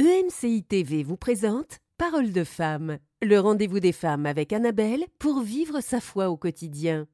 EMCI TV vous présente Parole de femme, le rendez-vous des femmes avec Annabelle pour vivre sa foi au quotidien.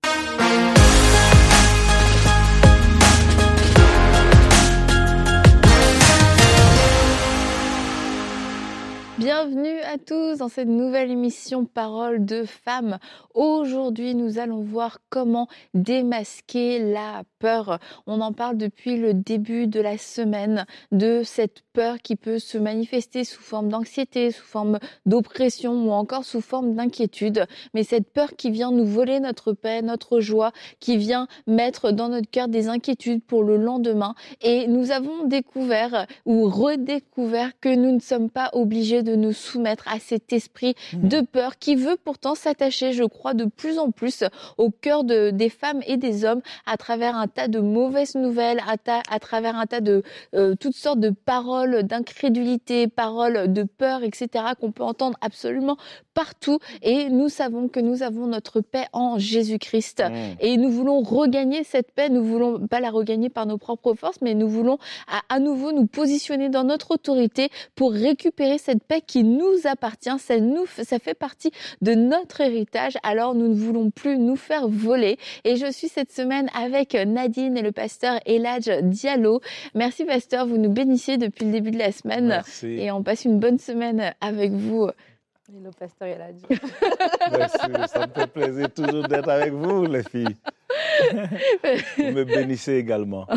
Bienvenue à tous dans cette nouvelle émission Parole de femmes. Aujourd'hui, nous allons voir comment démasquer la peur. On en parle depuis le début de la semaine de cette peur qui peut se manifester sous forme d'anxiété, sous forme d'oppression ou encore sous forme d'inquiétude. Mais cette peur qui vient nous voler notre paix, notre joie, qui vient mettre dans notre cœur des inquiétudes pour le lendemain. Et nous avons découvert ou redécouvert que nous ne sommes pas obligés de nous soumettre à cet esprit mmh. de peur qui veut pourtant s'attacher, je crois, de plus en plus au cœur de, des femmes et des hommes à travers un tas de mauvaises nouvelles, à, à travers un tas de euh, toutes sortes de paroles d'incrédulité, paroles de peur, etc., qu'on peut entendre absolument partout. Et nous savons que nous avons notre paix en Jésus-Christ. Mmh. Et nous voulons regagner cette paix. Nous voulons pas la regagner par nos propres forces, mais nous voulons à, à nouveau nous positionner dans notre autorité pour récupérer cette paix qui nous appartient, ça, nous, ça fait partie de notre héritage, alors nous ne voulons plus nous faire voler. Et je suis cette semaine avec Nadine et le pasteur Eladj Diallo. Merci pasteur, vous nous bénissez depuis le début de la semaine Merci. et on passe une bonne semaine avec vous. Hello, pasteur Eladj. Merci, ça me fait plaisir toujours d'être avec vous, les filles. Vous me bénissez également.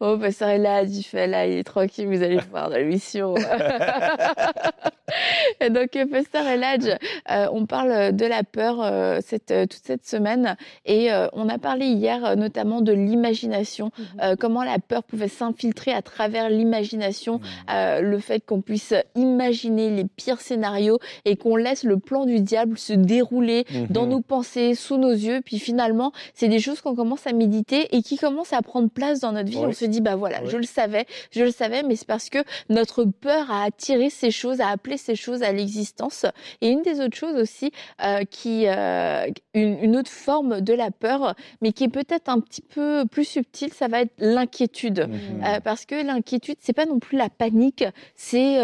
Bon, pasteur Eladj, il fait là, il est tranquille, vous allez voir dans l'émission. Et donc, pasteur Eladj, euh, on parle de la peur euh, cette, euh, toute cette semaine et on a parlé hier notamment de l'imagination, euh, comment la peur pouvait s'infiltrer à travers l'imagination, euh, le fait qu'on puisse imaginer les pires scénarios et qu'on laisse le plan du diable se dérouler Mhm. dans nos pensées, sous nos yeux, puis finalement, c'est des choses qu'on commence à méditer et qui commencent à prendre place dans notre vie. On se dit, bah voilà, je le savais, je le savais, mais c'est parce que notre peur a attiré ces choses, a appelé ces choses à l'existence. Et une des autres choses aussi, euh, qui, euh, une, une autre forme de la peur, mais qui est peut-être un petit peu plus subtile, ça va être l'inquiétude. Mhm. Euh, parce que l'inquiétude, c'est pas non plus la panique, c'est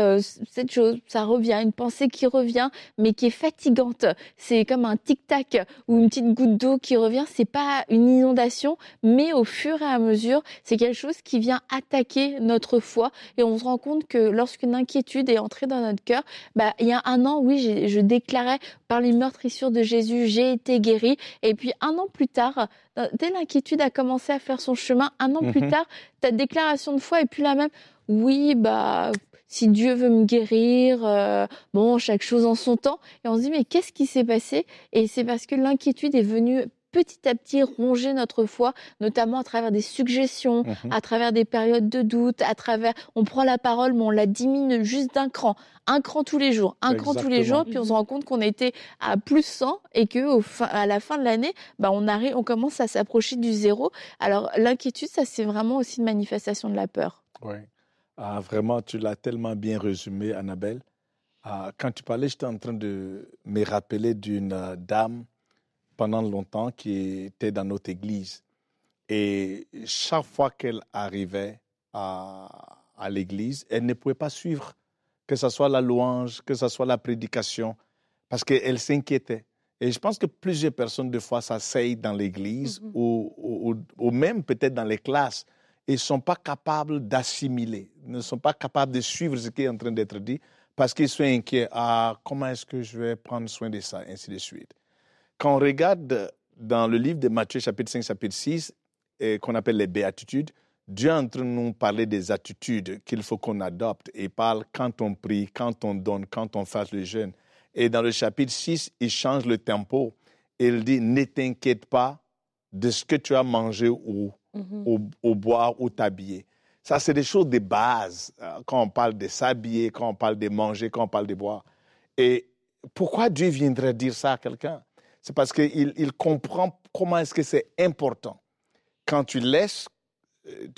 cette chose, ça revient, une pensée qui revient, mais qui est fatigante. C'est comme un tic-tac ou une petite goutte d'eau qui revient. C'est pas une inondation, mais au fur et à mesure, c'est quelque chose qui vient attaquer notre foi. Et on se rend compte que lorsqu'une inquiétude est entrée dans notre cœur, bah, il y a un an, oui, je déclarais par les meurtrissures de Jésus, j'ai été guéri. Et puis un an plus tard, euh, dès l'inquiétude a commencé à faire son chemin, un an plus Mhm. tard, ta déclaration de foi est plus la même. Oui, bah, si Dieu veut me guérir, euh, bon, chaque chose en son temps. Et on se dit, mais qu'est-ce qui s'est passé? Et c'est parce que l'inquiétude est venue petit à petit ronger notre foi, notamment à travers des suggestions, Mhm. à travers des périodes de doute, à travers, on prend la parole, mais on la diminue juste d'un cran, un cran tous les jours, un cran tous les jours, puis on se rend compte qu'on était à plus 100 et que au fin, à la fin de l'année, bah, on arrive, on commence à s'approcher du zéro. Alors l'inquiétude, ça c'est vraiment aussi une manifestation de la peur. Oui. Ah, vraiment, tu l'as tellement bien résumé, Annabelle. Ah, quand tu parlais, j'étais en train de me rappeler d'une euh, dame pendant longtemps qui était dans notre église. Et chaque fois qu'elle arrivait à, à l'église, elle ne pouvait pas suivre, que ce soit la louange, que ce soit la prédication, parce qu'elle s'inquiétait. Et je pense que plusieurs personnes, des fois, s'asseyent dans l'église Mhm. ou- ou- ou même peut-être dans les classes et ne sont pas capables d'assimiler, ne sont pas capables de suivre ce qui est en train d'être dit parce qu'ils sont inquiets. Ah, comment est-ce que je vais prendre soin de ça, ainsi de suite. Quand on regarde dans le livre de Matthieu, chapitre 5, chapitre 6, et qu'on appelle les béatitudes, Dieu est en train de nous parler des attitudes qu'il faut qu'on adopte. Et il parle quand on prie, quand on donne, quand on fasse le jeûne. Et dans le chapitre 6, il change le tempo. Il dit, ne t'inquiète pas de ce que tu as mangé ou, ou, ou boire ou t'habiller. Ça, c'est des choses de base euh, quand on parle de s'habiller, quand on parle de manger, quand on parle de boire. Et pourquoi Dieu viendrait dire ça à quelqu'un? C'est parce qu'il il comprend comment est-ce que c'est important quand tu laisses euh,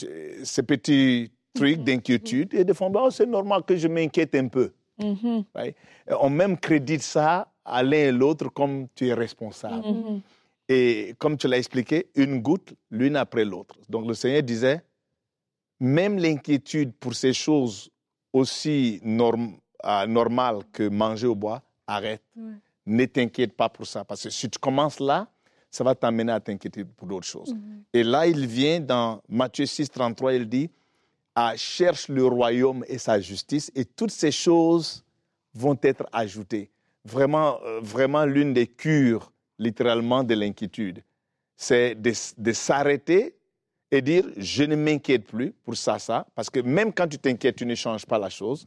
ces petits trucs d'inquiétude et de fond, oh, c'est normal que je m'inquiète un peu. Mhm, right? On même crédite ça à l'un et l'autre comme tu es responsable. mhm. Et comme tu l'as expliqué, une goutte l'une après l'autre. Donc le Seigneur disait, même l'inquiétude pour ces choses aussi euh, normal que manger au bois, arrête. Ne t'inquiète pas pour ça. Parce que si tu commences là, ça va t'amener à t'inquiéter pour d'autres choses. Mhm. Et là, il vient dans Matthieu 6, 33, il dit, ah, cherche le royaume et sa justice, et toutes ces choses vont être ajoutées. Vraiment, euh, vraiment l'une des cures, littéralement, de l'inquiétude. C'est de s'arrêter et dire je ne m'inquiète plus pour ça, ça, parce que même quand tu t'inquiètes, tu ne changes pas la chose.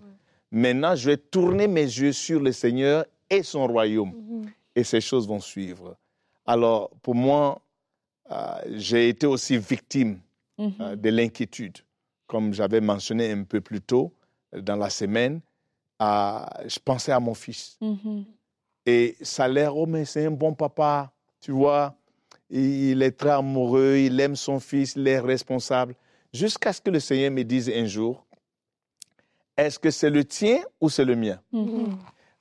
Maintenant, je vais tourner mes yeux sur le Seigneur et son royaume, mhm. et ces choses vont suivre. Alors, pour moi, euh, j'ai été aussi victime mhm. euh, de l'inquiétude, comme j'avais mentionné un peu plus tôt euh, dans la semaine. je pensais à mon fils. Mhm. Et ça a l'air, oh, mais c'est un bon papa, tu vois il est très amoureux, il aime son fils, il est responsable. Jusqu'à ce que le Seigneur me dise un jour, est-ce que c'est le tien ou c'est le mien? Mm-hmm.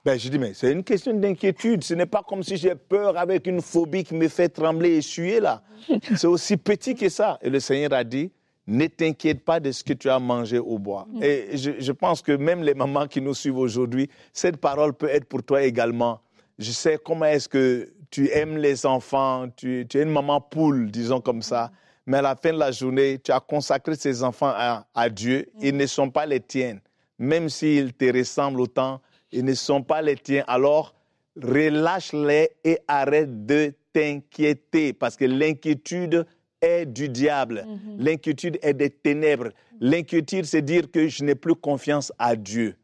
Ben, Je dis, mais c'est une question d'inquiétude. Ce n'est pas comme si j'ai peur avec une phobie qui me fait trembler et suer là. c'est aussi petit que ça. Et le Seigneur a dit, ne t'inquiète pas de ce que tu as mangé au bois. Mm. Et je, je, pense que même les mamans qui nous suivent aujourd'hui, cette parole peut être pour toi également. Je sais comment est-ce que tu aimes les enfants, tu, es une maman poule, disons comme ça, mais à la fin de la journée, tu as consacré ces enfants à, Dieu. Ils ne sont pas les tiens. Même s'ils te ressemblent autant, ils ne sont pas les tiens. Alors, relâche-les et arrête de t'inquiéter parce que l'inquiétude est du diable. Mhm. L'inquiétude est des ténèbres. L'inquiétude, c'est dire que je n'ai plus confiance à Dieu.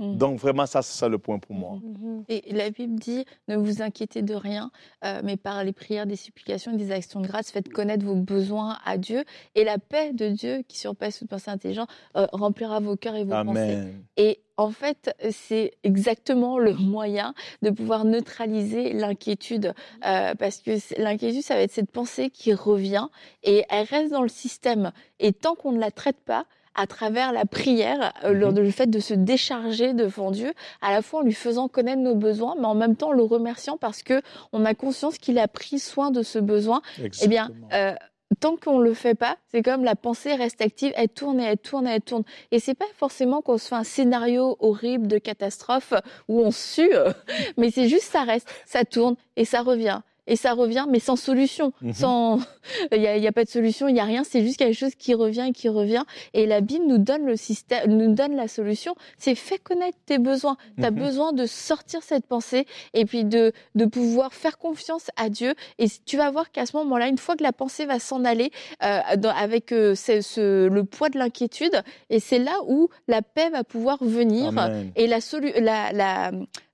Mmh. Donc vraiment, ça, c'est ça le point pour moi. Mmh. Et la Bible dit, ne vous inquiétez de rien, euh, mais par les prières, des supplications, des actions de grâce, faites connaître vos besoins à Dieu. Et la paix de Dieu, qui surpasse toute pensée intelligente, euh, remplira vos cœurs et vos pensées. Et en fait, c'est exactement le moyen de pouvoir neutraliser l'inquiétude. Euh, parce que l'inquiétude, ça va être cette pensée qui revient et elle reste dans le système. Et tant qu'on ne la traite pas, à travers la prière, euh, mhm. le fait de se décharger devant Dieu, à la fois en lui faisant connaître nos besoins, mais en même temps en le remerciant parce que on a conscience qu'il a pris soin de ce besoin. Eh bien, euh, tant qu'on le fait pas, c'est comme la pensée reste active, elle tourne et elle tourne et elle tourne. Et c'est pas forcément qu'on se fait un scénario horrible de catastrophe où on sue, mais c'est juste ça reste, ça tourne et ça revient et ça revient, mais sans solution. Mhm. Sans, il n'y a, a, pas de solution, il n'y a rien. C'est juste quelque chose qui revient et qui revient. Et la Bible nous donne le système, nous donne la solution. C'est fais connaître tes besoins. Tu as mhm. besoin de sortir cette pensée et puis de, de pouvoir faire confiance à Dieu. Et tu vas voir qu'à ce moment-là, une fois que la pensée va s'en aller euh, avec euh, ce, le poids de l'inquiétude, et c'est là où la paix va pouvoir venir et la, la, la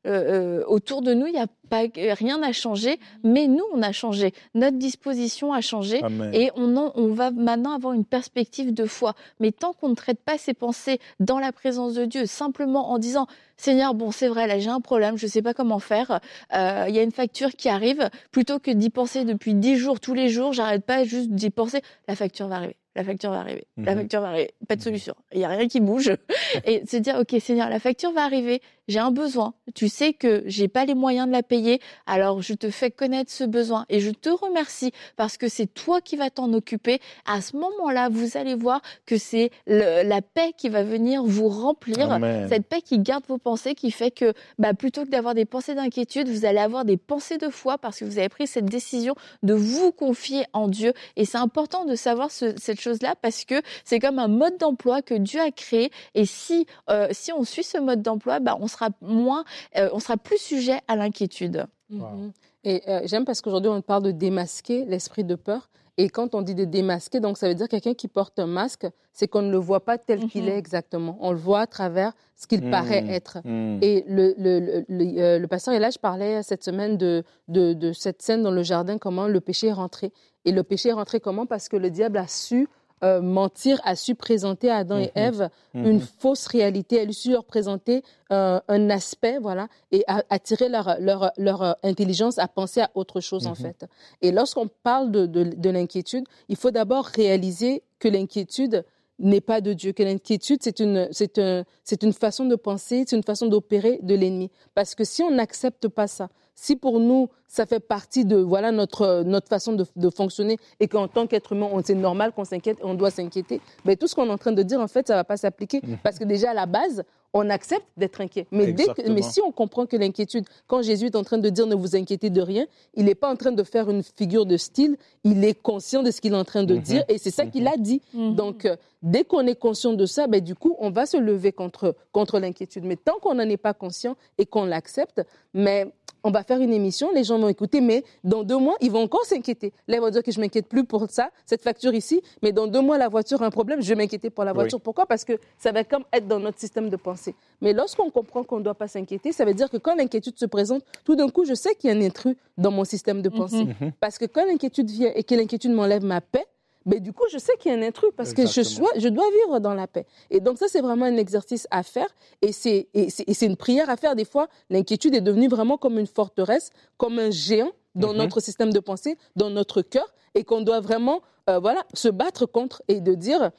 euh, euh, autour de nous, il n'y a pas rien à changer, mais nous, on a changé. Notre disposition a changé et on, on va maintenant avoir une perspective de foi. Mais tant qu'on ne traite pas ces pensées dans la présence de Dieu, simplement en disant Seigneur, bon, c'est vrai, là, j'ai un problème, je ne sais pas comment faire. Euh, il y a une facture qui arrive. Plutôt que d'y penser depuis dix jours, tous les jours, j'arrête pas juste d'y penser. La facture va arriver la facture va arriver. La mhm. facture va arriver. Pas de mhm. solution. Il n'y a rien qui bouge. Et se dire, OK, Seigneur, la facture va arriver. J'ai un besoin. Tu sais que j'ai pas les moyens de la payer. Alors, je te fais connaître ce besoin. Et je te remercie parce que c'est toi qui vas t'en occuper. À ce moment-là, vous allez voir que c'est la paix qui va venir vous remplir. Cette paix qui garde vos pensées, qui fait que, bah, plutôt que d'avoir des pensées d'inquiétude, vous allez avoir des pensées de foi parce que vous avez pris cette décision de vous confier en Dieu. Et c'est important de savoir ce, cette chose-là parce que c'est comme un mode d'emploi que Dieu a créé. Et si, euh, si on suit ce mode d'emploi, bah, on sera moins, euh, on sera plus sujet à l'inquiétude. Mhm. Et euh, j'aime parce qu'aujourd'hui, on parle de démasquer l'esprit de peur. Et quand on dit de démasquer, donc ça veut dire quelqu'un qui porte un masque, c'est qu'on ne le voit pas tel qu'il mhm. est exactement. On le voit à travers ce qu'il paraît mhm. être. Et le, le, le, le pasteur je parlais cette semaine de, de, de, cette scène dans le jardin, comment le péché est rentré. Et le péché est rentré comment? Parce que le diable a su euh, mentir a su présenter à Adam et mhm. Ève mhm. une fausse réalité. Elle a su leur présenter euh, un aspect, voilà, et attirer leur, leur, leur, euh, intelligence à penser à autre chose, en mhm. fait. Et lorsqu'on parle de, de, de l'inquiétude, il faut d'abord réaliser que l'inquiétude n'est pas de Dieu, que l'inquiétude, c'est une, c'est un, c'est une façon de penser, c'est une façon d'opérer de l'ennemi. Parce que si on n'accepte pas ça, si pour nous, ça fait partie de voilà notre, notre façon de, de fonctionner et qu'en tant qu'être humain, on- c'est normal qu'on s'inquiète et on doit s'inquiéter, ben, tout ce qu'on est en train de dire, en fait, ça ne va pas s'appliquer. Parce que déjà, à la base, on accepte d'être inquiet. Mais, dès que- mais si on comprend que l'inquiétude, quand Jésus est en train de dire ne vous inquiétez de rien, il n'est pas en train de faire une figure de style, il est conscient de ce qu'il est en train de Mhm. dire et c'est ça qu'il a dit. Donc, euh, dès qu'on est conscient de ça, ben, du coup, on va se lever contre, contre l'inquiétude. Mais tant qu'on n'en est pas conscient et qu'on l'accepte, mais on va faire une émission, les gens vont écouter, mais dans deux mois, ils vont encore s'inquiéter. Là, ils vont dire que je m'inquiète plus pour ça, cette facture ici, mais dans deux mois, la voiture a un problème, je vais m'inquiéter pour la Oui. voiture. Pourquoi? Parce que ça va comme être dans notre système de pensée. Mais lorsqu'on comprend qu'on ne doit pas s'inquiéter, ça veut dire que quand l'inquiétude se présente, tout d'un coup, je sais qu'il y a un intrus dans mon système de pensée. Mhm. Parce que quand l'inquiétude vient et que l'inquiétude m'enlève ma paix, ben, du coup, je sais qu'il y a un intrus parce que je, Exactement. sois- je dois vivre dans la paix. Et donc, ça, c'est vraiment un exercice à faire c'est et c'est une prière à faire. Des fois, l'inquiétude est devenue vraiment comme une forteresse, comme un géant dans Mhm. notre système de pensée, dans notre cœur et qu'on doit vraiment euh, voilà, se battre contre et de dire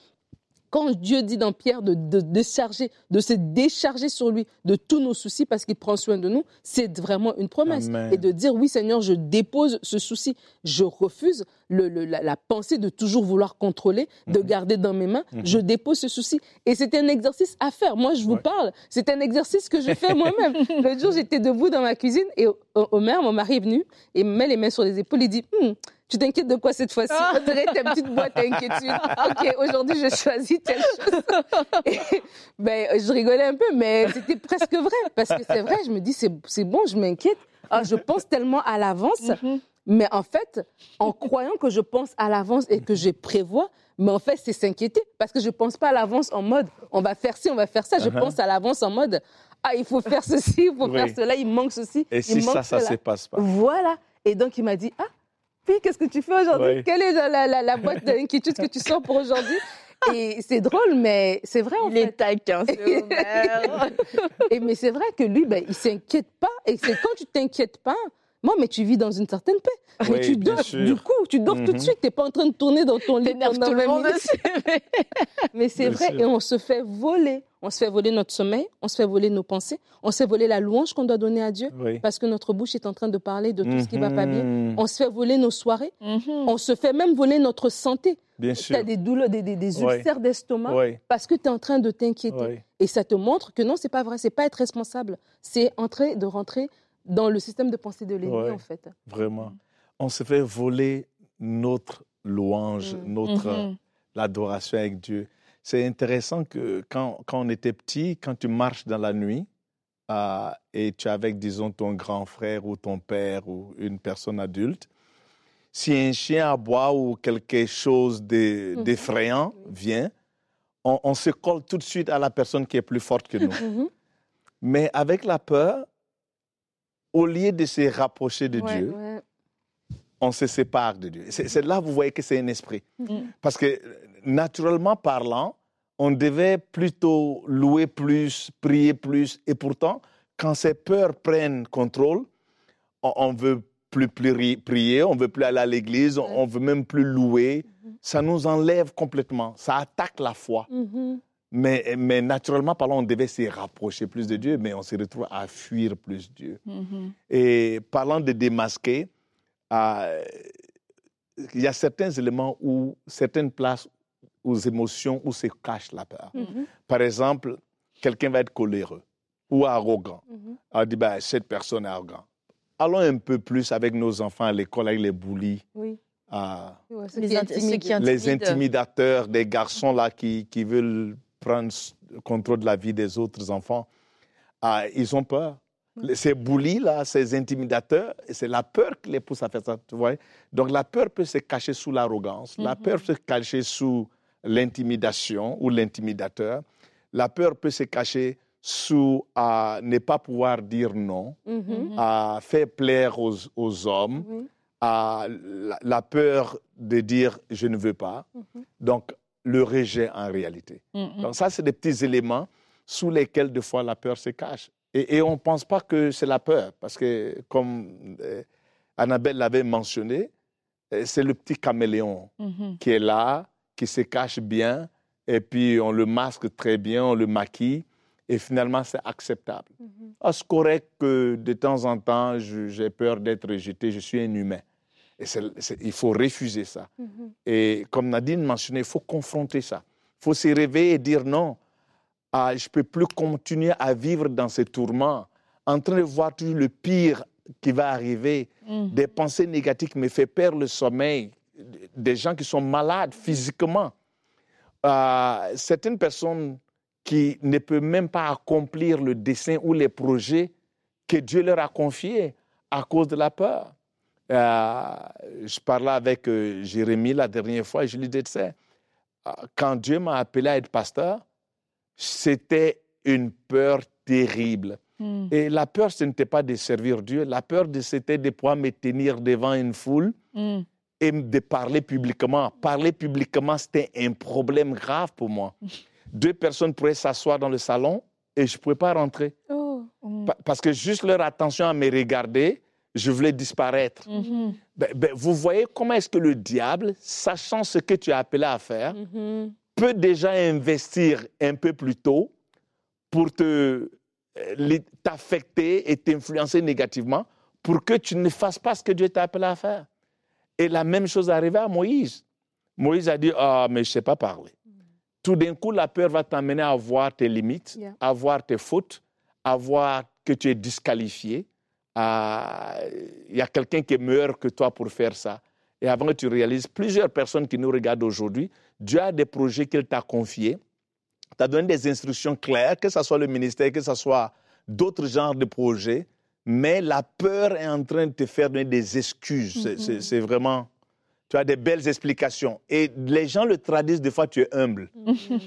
quand Dieu dit dans Pierre de, de décharger, de se décharger sur lui de tous nos soucis parce qu'il prend soin de nous, c'est vraiment une promesse. Amen. Et de dire oui Seigneur, je dépose ce souci, je refuse le- le- la, la pensée de toujours vouloir contrôler, de garder dans mes mains, je dépose ce souci. Et c'est un exercice à faire. Moi, je vous Ouais. parle, c'est un exercice que je fais moi-même. L'autre jour, j'étais debout dans ma cuisine et Omer, mon mari, est venu et me met les mains sur les épaules et dit Hum, tu t'inquiètes de quoi cette fois-ci? On dirait ta petite boîte à inquiétude. Ok, aujourd'hui, je choisis telle chose. Et, ben, je rigolais un peu, mais c'était presque vrai. Parce que c'est vrai, je me dis, c'est c'est bon, je m'inquiète. Ah, je pense tellement à l'avance. Mais en fait, en croyant que je pense à l'avance et que je prévois, mais en fait, c'est s'inquiéter. Parce que je pense pas à l'avance en mode, on va faire ci, on va faire ça. Je Uh-huh. pense à l'avance en mode, ah, il faut faire ceci, il faut Oui. faire cela, il manque ceci. Et il si manque ça, ça ne se passe pas Voilà. Et donc, il m'a dit, ah, puis qu'est-ce que tu fais aujourd'hui? Quelle est la, la- la- la boîte d'inquiétude que tu sors pour aujourd'hui? Et c'est drôle, mais c'est vrai en Il est fait. taquin, ce Omer. Et, mais c'est vrai que lui, ben, il s'inquiète pas. Et c'est quand tu t'inquiètes pas, moi, mais tu vis dans une certaine paix. mais Oui, tu dors, sûr. du coup, tu dors tout de Mhm. suite. Tu n'es pas en train de tourner dans ton lit pendant tout le 20 monde. Mais c'est vrai, sûr. et on se fait voler. On se fait voler notre sommeil, on se fait voler nos pensées, on se fait voler la louange qu'on doit donner à Dieu, Oui. parce que notre bouche est en train de parler de tout ce qui va pas bien. Mhm. On se fait voler nos soirées, Mhm. on se fait même voler notre santé. Bien Tu sûr. as des douleurs, des, des, des Ouais. ulcères d'estomac, parce que tu es en train de t'inquiéter. Et ça te montre que non, c'est pas vrai, c'est pas être responsable, c'est entrer de rentrer dans le système de pensée de l'ennemi Ouais. en fait. Vraiment. On se fait voler notre louange, Mm. notre Mhm. l'adoration avec Dieu. C'est intéressant que quand, quand on était petit, quand tu marches dans la nuit euh, et tu es avec, disons, ton grand frère ou ton père ou une personne adulte, si un chien aboie ou quelque chose Mhm. d'effrayant vient, on, on se colle tout de suite à la personne qui est plus forte que nous. Mhm. Mais avec la peur, au lieu de se rapprocher de Ouais. Dieu, Ouais. on se sépare de Dieu. C'est là que vous voyez que c'est un esprit. Mm. Parce que, naturellement parlant, on devait plutôt louer plus, prier plus. Et pourtant, quand ces peurs prennent contrôle, on, on veut plus pri- prier, on veut plus aller à l'église, on, on veut même plus louer. Ça nous enlève complètement. Ça attaque la foi. Mhm. Mais, mais naturellement parlant, on devait se rapprocher plus de Dieu, mais on se retrouve à fuir plus Dieu. Mhm. Et parlant de démasquer, euh, il y a certains éléments où, certaines places aux émotions où se cache la peur. Mhm. Par exemple, quelqu'un va être coléreux ou arrogant. Mhm. On dit, ben, cette personne est arrogante. Allons un peu plus avec nos enfants à l'école, avec les bullies, Oui. euh, Les les intimidateurs, des garçons là qui, qui veulent prendre contrôle de la vie des autres enfants. Ah, ils ont peur. Ces bullies là, ces intimidateurs, c'est la peur qui les pousse à faire ça. Tu vois? Donc la peur peut se cacher sous l'arrogance, la peur peut se cacher sous l'intimidation ou l'intimidateur, la peur peut se cacher sous à ne pas pouvoir dire non, à faire plaire aux, aux hommes, à la, la peur de dire je ne veux pas. Donc, le rejet en réalité. Mhm. Donc, ça, c'est des petits éléments sous lesquels, des fois, la peur se cache. Et, et on ne pense pas que c'est la peur, parce que, comme euh, Annabelle l'avait mentionné, euh, c'est le petit caméléon Mhm. qui est là, qui se cache bien, et puis on le masque très bien, on le maquille, Et finalement, c'est acceptable. Mhm. Ah, c'est correct que de temps en temps, j'ai peur d'être rejeté. Je suis un humain? Et il faut refuser ça. Mhm. Et comme Nadine mentionnait, il faut confronter ça. Il faut se réveiller et dire non, ah, je ne peux plus continuer à vivre dans ces tourments, en train de voir toujours le pire qui va arriver. Mm. Des pensées négatives qui me font perdre le sommeil, des gens qui sont malades physiquement. Euh, certaines personnes qui ne peuvent même pas accomplir le dessin ou les projets que Dieu leur a confiés à cause de la peur. Euh, je parlais avec euh, Jérémie la dernière fois et je lui disais, euh, quand Dieu m'a appelé à être pasteur, c'était une peur terrible. Mm. Et la peur, ce n'était pas de servir Dieu. La peur, c'était de pouvoir me tenir devant une foule Mm. et de parler publiquement. Parler publiquement, c'était un problème grave pour moi. Deux personnes pourraient s'asseoir dans le salon et je ne pouvais pas rentrer. Oh. Mm. Pa- Parce que juste leur attention à me regarder, je voulais disparaître. Mhm. Ben- ben, vous voyez comment est-ce que le diable, sachant ce que tu es appelé à faire, Mhm. peut déjà investir un peu plus tôt pour te, euh, t'affecter et t'influencer négativement pour que tu ne fasses pas ce que Dieu t'a appelé à faire. Et la même chose est arrivée à Moïse. Moïse a dit, ah, mais je ne sais pas parler. Tout d'un coup, la peur va t'amener à voir tes limites, Yeah. à voir tes fautes, à voir que tu es disqualifié. À- Il y a quelqu'un qui est meilleur que toi pour faire ça. Et avant que tu réalises, plusieurs personnes qui nous regardent aujourd'hui, Dieu a des projets qu'il t'a confiés, t'a donné des instructions claires, que ce soit le ministère, que ce soit d'autres genres de projets, mais la peur est en train de te faire donner des excuses. C'est- C'est vraiment... Tu as des belles explications. Et les gens le traduisent des fois, tu es humble.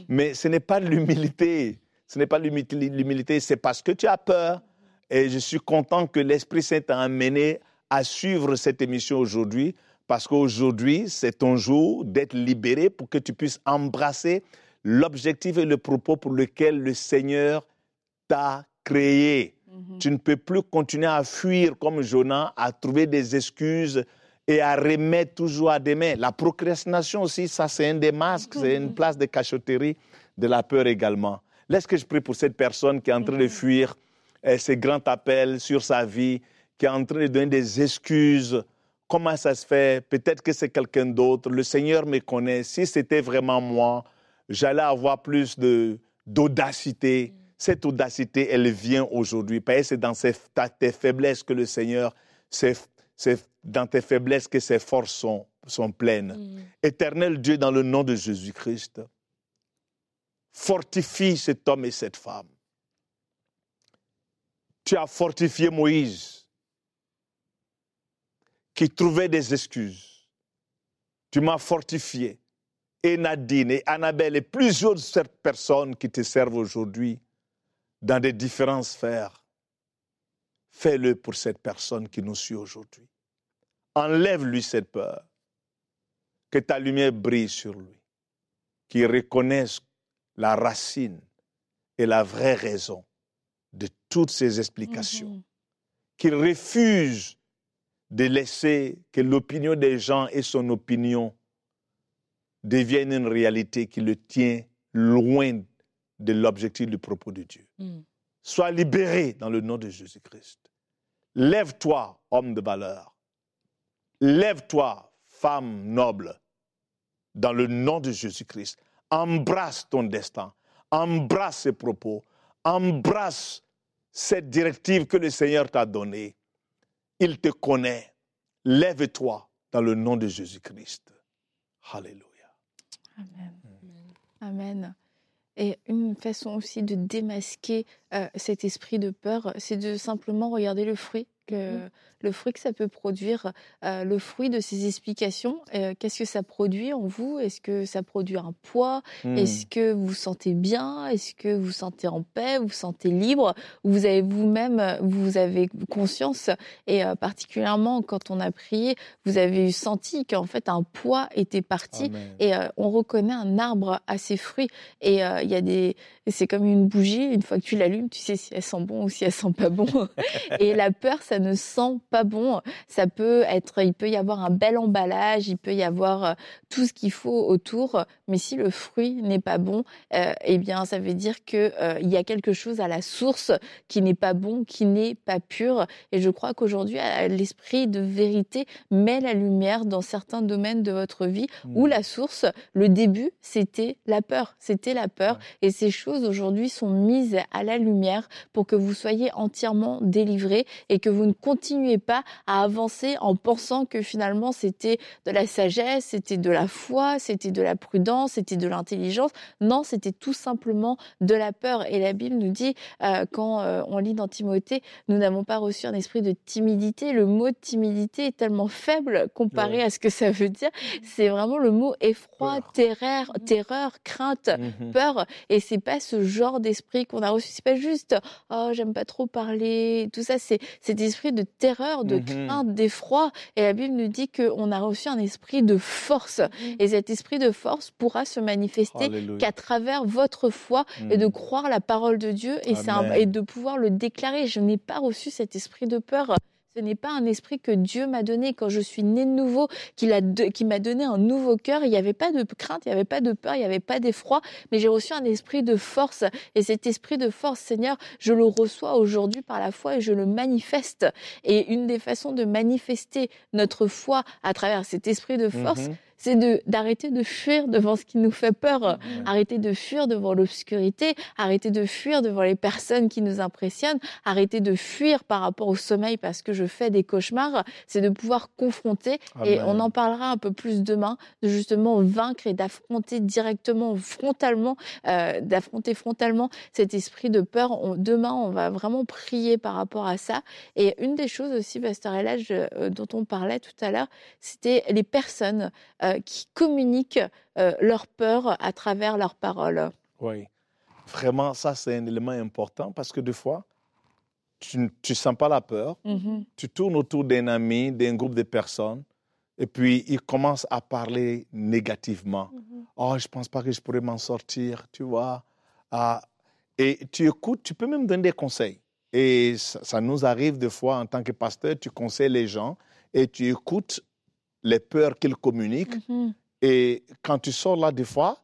Mais ce n'est pas l'humilité. Ce n'est pas l'humilité, c'est parce que tu as peur. Et je suis content que l'Esprit Saint t'a amené à suivre cette émission aujourd'hui, parce qu'aujourd'hui, c'est ton jour d'être libéré pour que tu puisses embrasser l'objectif et le propos pour lequel le Seigneur t'a créé. Mhm. Tu ne peux plus continuer à fuir comme Jonas, à trouver des excuses et à remettre toujours à demain. La procrastination aussi, ça c'est un des masques, c'est une place de cachotterie de la peur également. Laisse que je prie pour cette personne qui est en train de fuir euh, ces grands appels sur sa vie, qui est en train de donner des excuses. Comment ça se fait? Peut-être que c'est quelqu'un d'autre. Le Seigneur me connaît. Si c'était vraiment moi, j'allais avoir plus de d'audacité. Cette audacité, elle vient aujourd'hui. Parce que c'est dans ces- tes faiblesses que le Seigneur, c'est c'est dans tes faiblesses que ses forces sont, sont pleines. Mhm. Éternel Dieu, dans le nom de Jésus-Christ, fortifie cet homme et cette femme. Tu as fortifié Moïse, qui trouvait des excuses. Tu m'as fortifié. Et Nadine et Annabelle et plusieurs autres personnes qui te servent aujourd'hui dans des différentes sphères. Fais-le pour cette personne qui nous suit aujourd'hui. Enlève-lui cette peur. Que ta lumière brille sur lui. Qu'il reconnaisse la racine et la vraie raison toutes ces explications. Qu'il refuse de laisser que l'opinion des gens et son opinion deviennent une réalité qui le tient loin de l'objectif du propos de Dieu. Mhm. Sois libéré dans le nom de Jésus-Christ. Lève-toi, homme de valeur. Lève-toi, femme noble, dans le nom de Jésus-Christ. Embrasse ton destin. Embrasse ses propos. Embrasse cette directive que le Seigneur t'a donnée. Il te connaît. Lève-toi dans le nom de Jésus-Christ. Alléluia. Amen. Amen. Et une façon aussi de démasquer euh, cet esprit de peur, c'est de simplement regarder le fruit, Mhm. le fruit que ça peut produire, euh, le fruit de ces explications. Euh, Qu'est-ce que ça produit en vous? Est-ce que ça produit un poids? Hmm. Est-ce que vous vous sentez bien? Est-ce que vous vous sentez en paix? Vous vous sentez libre? Vous avez vous-même, vous avez conscience? Et euh, particulièrement quand on a prié, vous avez senti qu'en fait un poids était parti Amen. et on reconnaît un arbre à ses fruits. Et il y a des, c'est comme une bougie. Une fois que tu l'allumes, tu sais si elle sent bon ou si elle sent pas bon. et la peur, ça ne sent pas bon. Ça peut être, il peut y avoir un bel emballage, il peut y avoir euh, tout ce qu'il faut autour, mais si le fruit n'est pas bon, euh, eh bien, ça veut dire que euh, il y a quelque chose à la source qui n'est pas bon, qui n'est pas pur. Et je crois qu'aujourd'hui, l'esprit de vérité met la lumière dans certains domaines de votre vie où Mm. la source, le début, c'était la peur, c'était la peur. Et ces choses aujourd'hui sont mises à la lumière pour que vous soyez entièrement délivrés et que vous ne continuez pas à avancer en pensant que finalement c'était de la sagesse, c'était de la foi, c'était de la prudence, c'était de l'intelligence. Non, c'était tout simplement de la peur. Et la Bible nous dit, euh, quand euh, on lit dans Timothée, nous n'avons pas reçu un esprit de timidité. Le mot timidité est tellement faible comparé Ouais. à ce que ça veut dire. C'est vraiment le mot effroi, Peur. terreur, terreur, crainte Mhm. peur et c'est pas ce genre d'esprit qu'on a reçu c'est pas juste oh j'aime pas trop parler tout ça c'est cet esprit de terreur de Mhm. crainte d'effroi et la Bible nous dit qu'on a reçu un esprit de force et cet esprit de force pourra se manifester qu'à travers votre foi et de Mhm. croire la parole de Dieu et, un- et de pouvoir le déclarer. Je n'ai pas reçu cet esprit de peur. Ce n'est pas un esprit que Dieu m'a donné quand je suis née de nouveau, qu'il m'a donné un nouveau cœur. Il n'y avait pas de crainte, il n'y avait pas de peur, il n'y avait pas d'effroi, mais j'ai reçu un esprit de force. Et cet esprit de force, Seigneur, je le reçois aujourd'hui par la foi et je le manifeste. Et une des façons de manifester notre foi à travers cet esprit de force, Mhm. C'est de d'arrêter de fuir devant ce qui nous fait peur, arrêter de fuir devant l'obscurité, arrêter de fuir devant les personnes qui nous impressionnent, arrêter de fuir par rapport au sommeil parce que je fais des cauchemars, c'est de pouvoir confronter et Amen. on en parlera un peu plus demain de justement vaincre et d'affronter directement frontalement euh, d'affronter frontalement cet esprit de peur. On- demain, on va vraiment prier par rapport à ça. Et une des choses aussi, Pasteur Elage, euh, dont on parlait tout à l'heure, c'était les personnes euh, qui communiquent euh, leur peur à travers leurs paroles. Oui. Vraiment, ça, c'est un élément important parce que des fois, tu ne sens pas la peur, Mhm. tu tournes autour d'un ami, d'un groupe de personnes, et puis ils commencent à parler négativement. Oh, je ne pense pas que je pourrais m'en sortir, tu vois. Ah, et tu écoutes, tu peux même donner des conseils. Et ça, ça nous arrive des fois en tant que pasteur, tu conseilles les gens et tu écoutes les peurs qu'ils communiquent. Mhm. Et quand tu sors là, des fois,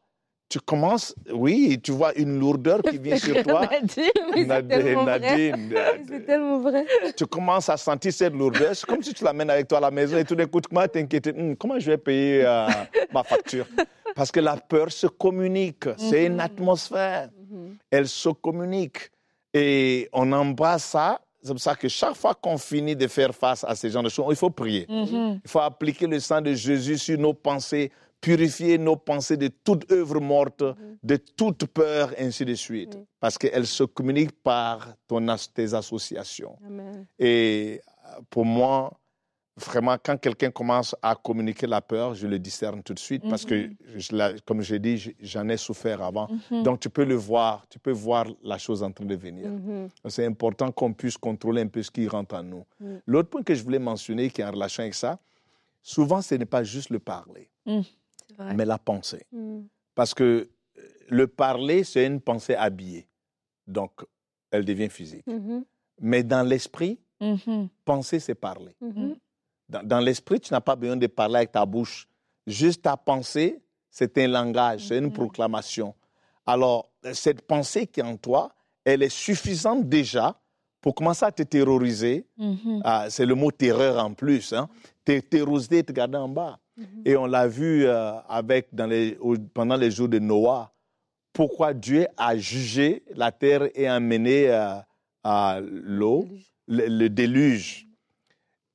tu commences, oui, tu vois une lourdeur qui vient sur toi. Nadine, Nadine. Nadine, euh, C'est tellement vrai. tu commences à sentir cette lourdeur. C'est comme si tu l'amènes avec toi à la maison et tout d'un coup, tu commences à t'inquiéter. Hum, comment je vais payer euh, ma facture? Parce que la peur se communique. C'est une atmosphère. Elle se communique. Et on embrasse ça. C'est pour ça que chaque fois qu'on finit de faire face à ces genres de choses, il faut prier. Mhm. Il faut appliquer le sang de Jésus sur nos pensées, purifier nos pensées de toute œuvre morte, de toute peur, ainsi de suite. Oui. Parce qu'elles se communiquent par ton, as- tes associations. Amen. Et euh, pour moi, vraiment, quand quelqu'un commence à communiquer la peur, je le discerne tout de suite parce que, je la- comme j'ai dit, j'en ai souffert avant. Mhm. Donc, tu peux le voir, tu peux voir la chose en train de venir. Mhm. C'est important qu'on puisse contrôler un peu ce qui rentre en nous. L'autre point que je voulais mentionner, qui est en relation avec ça, souvent, ce n'est pas juste le parler, C'est vrai. mais la pensée. Mhm. Parce que euh, le parler, c'est une pensée habillée. Donc, elle devient physique. Mhm. Mais dans l'esprit, Mhm. penser, c'est parler. Dans, dans l'esprit, tu n'as pas besoin de parler avec ta bouche. Juste ta pensée, c'est un langage, c'est une proclamation. Alors, cette pensée qui est en toi, elle est suffisante déjà pour commencer à te terroriser. Mhm. Ah, c'est le mot terreur en plus. Hein. Te terroriser, te garder en bas. Mhm. Et on l'a vu euh, avec, dans les, au- pendant les jours de Noah. Pourquoi Dieu a jugé la terre et amené euh, à l'eau, le, le déluge.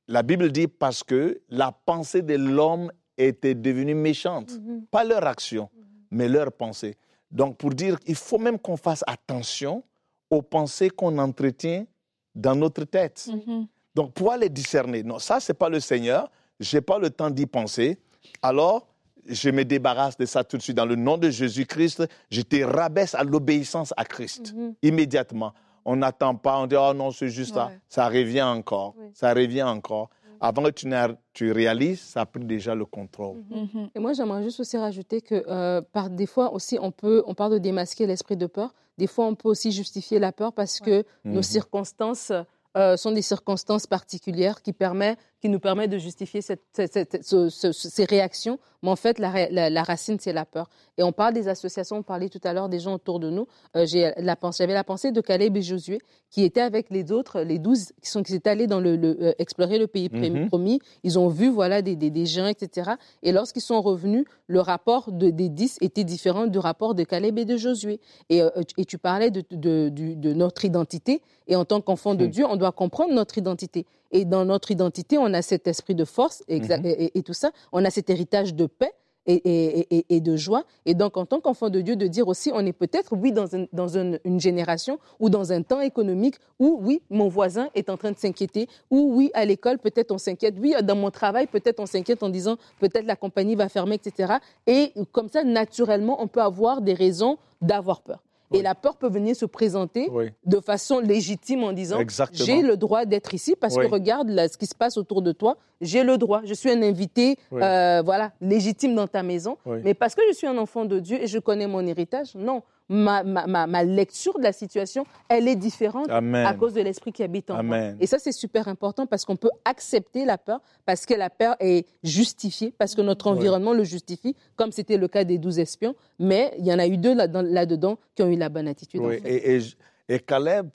La Bible dit parce que la pensée de l'homme était devenue méchante. Mhm. Pas leur action, mais leur pensée. Donc, pour dire, il faut même qu'on fasse attention aux pensées qu'on entretient dans notre tête. Mhm. Donc, pouvoir les discerner. Non, ça, c'est pas le Seigneur. Je n'ai pas le temps d'y penser. Alors, je me débarrasse de ça tout de suite. Dans le nom de Jésus-Christ, je te rabaisse à l'obéissance à Christ. Mhm. Immédiatement. On n'attend pas, on dit, oh non, c'est juste ça. Ouais. Ça revient encore. Oui. Ça revient encore. Avant que tu, tu réalises, ça a pris déjà le contrôle. Mhm. Et moi, j'aimerais juste aussi rajouter que euh, par des fois aussi, on peut, on parle de démasquer l'esprit de peur. Des fois, on peut aussi justifier la peur parce que nos Mhm. circonstances euh, sont des circonstances particulières qui, permet, qui nous permettent de justifier cette, cette, cette, ce, ce, ces réactions. Mais en fait, la, la, la racine, c'est la peur. Et on parle des associations, on parlait tout à l'heure des gens autour de nous. Euh, J'avais la, la pensée de Caleb et Josué, qui étaient avec les autres, les douze, qui sont qui étaient allés dans le, le euh, explorer le pays Mhm. promis. Ils ont vu voilà des, des, des géants, etc. Et lorsqu'ils sont revenus, le rapport de, des dix était différent du rapport de Caleb et de Josué. Et, euh, et tu parlais de, de, de, de notre identité. Et en tant qu'enfant de Mhm. Dieu, on doit comprendre notre identité. Et dans notre identité, on a cet esprit de force Mhm. et, tout ça. On a cet héritage de paix. Et, et- et- et de joie. Et donc, en tant qu'enfant de Dieu, de dire aussi, on est peut-être, oui, dans, un- dans une, une génération ou dans un temps économique où, oui, mon voisin est en train de s'inquiéter, ou, oui, à l'école, peut-être on s'inquiète, oui, dans mon travail, peut-être on s'inquiète en disant, peut-être la compagnie va fermer, etc. Et comme ça, naturellement, on peut avoir des raisons d'avoir peur. Et la peur peut venir se présenter Oui, de façon légitime en disant j'ai le droit d'être ici parce Oui. que regarde là, ce qui se passe autour de toi. J'ai le droit. Je suis un invité, euh, voilà, légitime dans ta maison. Mais parce que je suis un enfant de Dieu et je connais mon héritage, non. Ma, ma, ma, lecture de la situation, elle est différente Amen. à cause de l'esprit qui habite en moi. Amen. Et ça, c'est super important parce qu'on peut accepter la peur, parce que la peur est justifiée, parce que notre Oui. environnement le justifie, comme c'était le cas des douze espions. Mais il y en a eu deux là-dedans- qui ont eu la bonne attitude. en Oui, fait. et, et, et Caleb,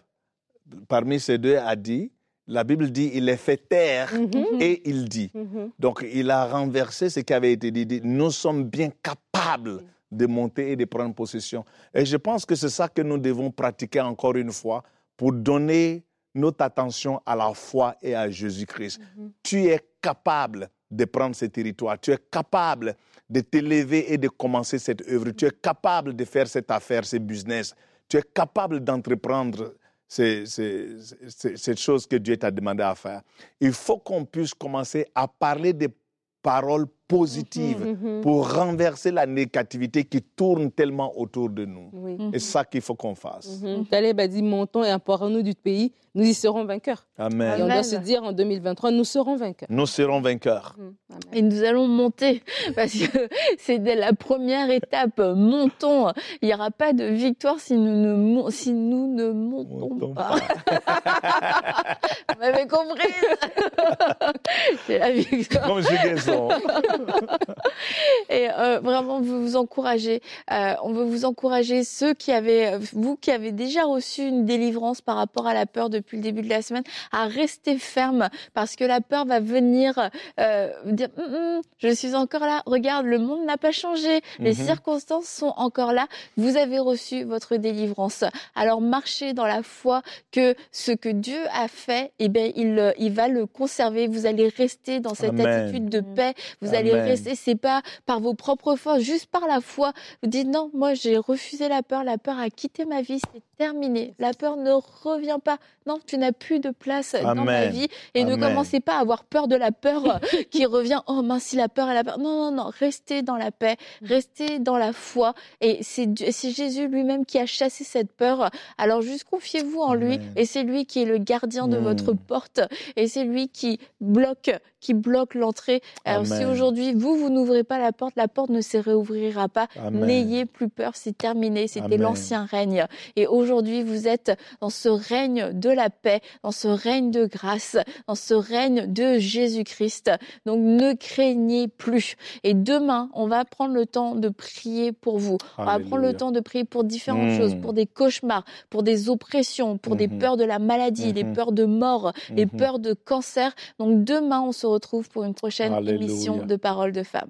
parmi ces deux, a dit, la Bible dit, il est fait taire Mhm. et il dit. Mhm. Donc, il a renversé ce qui avait été dit. dit, Nous sommes bien capables de monter et de prendre possession. Et je pense que c'est ça que nous devons pratiquer encore une fois pour donner notre attention à la foi et à Jésus-Christ. Mhm. Tu es capable de prendre ce territoire. Tu es capable de t'élever et de commencer cette œuvre. Tu es capable de faire cette affaire, ce business. Tu es capable d'entreprendre cette chose que Dieu t'a demandé à faire. Il faut qu'on puisse commencer à parler des paroles positives Mhm. pour renverser la négativité qui tourne tellement autour de nous. Oui. Et c'est ça qu'il faut qu'on fasse. Mhm. Caleb a dit montons et emparons-nous du pays, nous y serons vainqueurs. Et Amen. on doit Amen. se dire en 2023, nous serons vainqueurs. Nous serons vainqueurs. Mhm. Et nous allons monter parce que c'est dès la première étape. Montons. Il n'y aura pas de victoire si nous ne, mon- si nous ne montons Montons pas. Vous m'avez compris C'est la victoire. Conjugaison. Et euh, vraiment, vous vous encourager. Euh, on veut vous encourager ceux qui avaient, vous qui avez déjà reçu une délivrance par rapport à la peur depuis le début de la semaine, à rester ferme parce que la peur va venir euh, dire Hum, hum, je suis encore là. Regarde, le monde n'a pas changé. Les Mhm. circonstances sont encore là. Vous avez reçu votre délivrance. Alors marchez dans la foi que ce que Dieu a fait, eh bien, il, le- il va le conserver. Vous allez rester dans cette Amen. attitude de paix. Vous allez Rester. C'est pas par vos propres forces, juste par la foi. Vous dites non, moi j'ai refusé la peur. La peur a quitté ma vie. C'est terminé. La peur ne revient pas. Non, tu n'as plus de place dans ma vie. Et ne commencez pas à avoir peur de la peur qui revient. Oh mince, si la peur est la peur. Non, non, non. Restez dans la paix. Restez dans la foi. Et c'est Jésus lui-même qui a chassé cette peur. Alors juste confiez-vous en lui. Amen. Et c'est lui qui est le gardien de Mm. votre porte. Et c'est lui qui bloque, qui bloque l'entrée. Alors si aujourd'hui vous, vous n'ouvrez pas la porte, la porte ne se réouvrira pas. N'ayez plus peur, c'est terminé. C'était l'ancien règne. Et aujourd'hui, vous êtes dans ce règne de la paix, dans ce règne de grâce, dans ce règne de Jésus-Christ. Donc ne craignez plus. Et demain, on va prendre le temps de prier pour vous. On va prendre le temps de prier pour différentes Mm. choses, pour des cauchemars, pour des oppressions, pour des Mhm. peurs de la maladie, les Mhm. peurs de mort, les Mhm. peurs de cancer. Donc demain, on se retrouve pour une prochaine Alléluia. émission de Paroles de femmes.